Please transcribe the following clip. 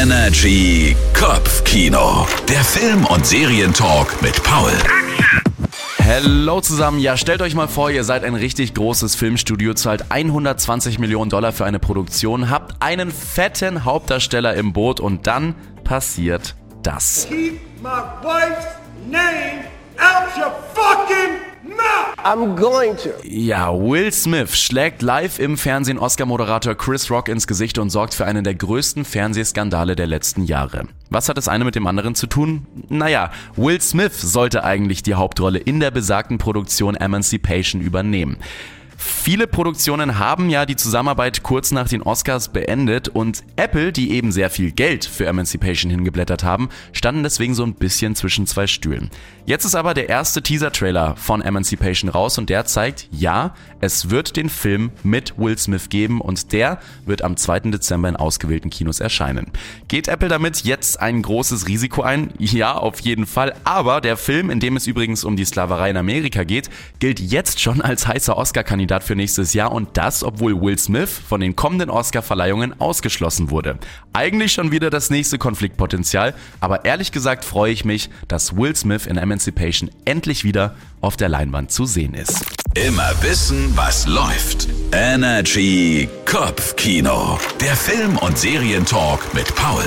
Energy Kopfkino. Der Film- und Serientalk mit Paul. Hello zusammen. Ja, stellt euch mal vor, ihr seid ein richtig großes Filmstudio, zahlt 120 Millionen Dollar für eine Produktion, habt einen fetten Hauptdarsteller im Boot und dann passiert das. Keep my wife's name I'm going to. Ja, Will Smith schlägt live im Fernsehen Oscar-Moderator Chris Rock ins Gesicht und sorgt für einen der größten Fernsehskandale der letzten Jahre. Was hat das eine mit dem anderen zu tun? Naja, Will Smith sollte eigentlich die Hauptrolle in der besagten Produktion Emancipation übernehmen. Viele Produktionen haben ja die Zusammenarbeit kurz nach den Oscars beendet und Apple, die eben sehr viel Geld für Emancipation hingeblättert haben, standen deswegen so ein bisschen zwischen zwei Stühlen. Jetzt ist aber der erste Teaser-Trailer von Emancipation raus und der zeigt, ja, es wird den Film mit Will Smith geben und der wird am 2. Dezember in ausgewählten Kinos erscheinen. Geht Apple damit jetzt ein großes Risiko ein? Ja, auf jeden Fall. Aber der Film, in dem es übrigens um die Sklaverei in Amerika geht, gilt jetzt schon als heißer Oscar-Kandidat für nächstes Jahr und das, obwohl Will Smith von den kommenden Oscar-Verleihungen ausgeschlossen wurde. Eigentlich schon wieder das nächste Konfliktpotenzial, aber ehrlich gesagt freue ich mich, dass Will Smith in Emancipation endlich wieder auf der Leinwand zu sehen ist. Immer wissen, was läuft. Energy Kopfkino. Der Film- und Serientalk mit Paul.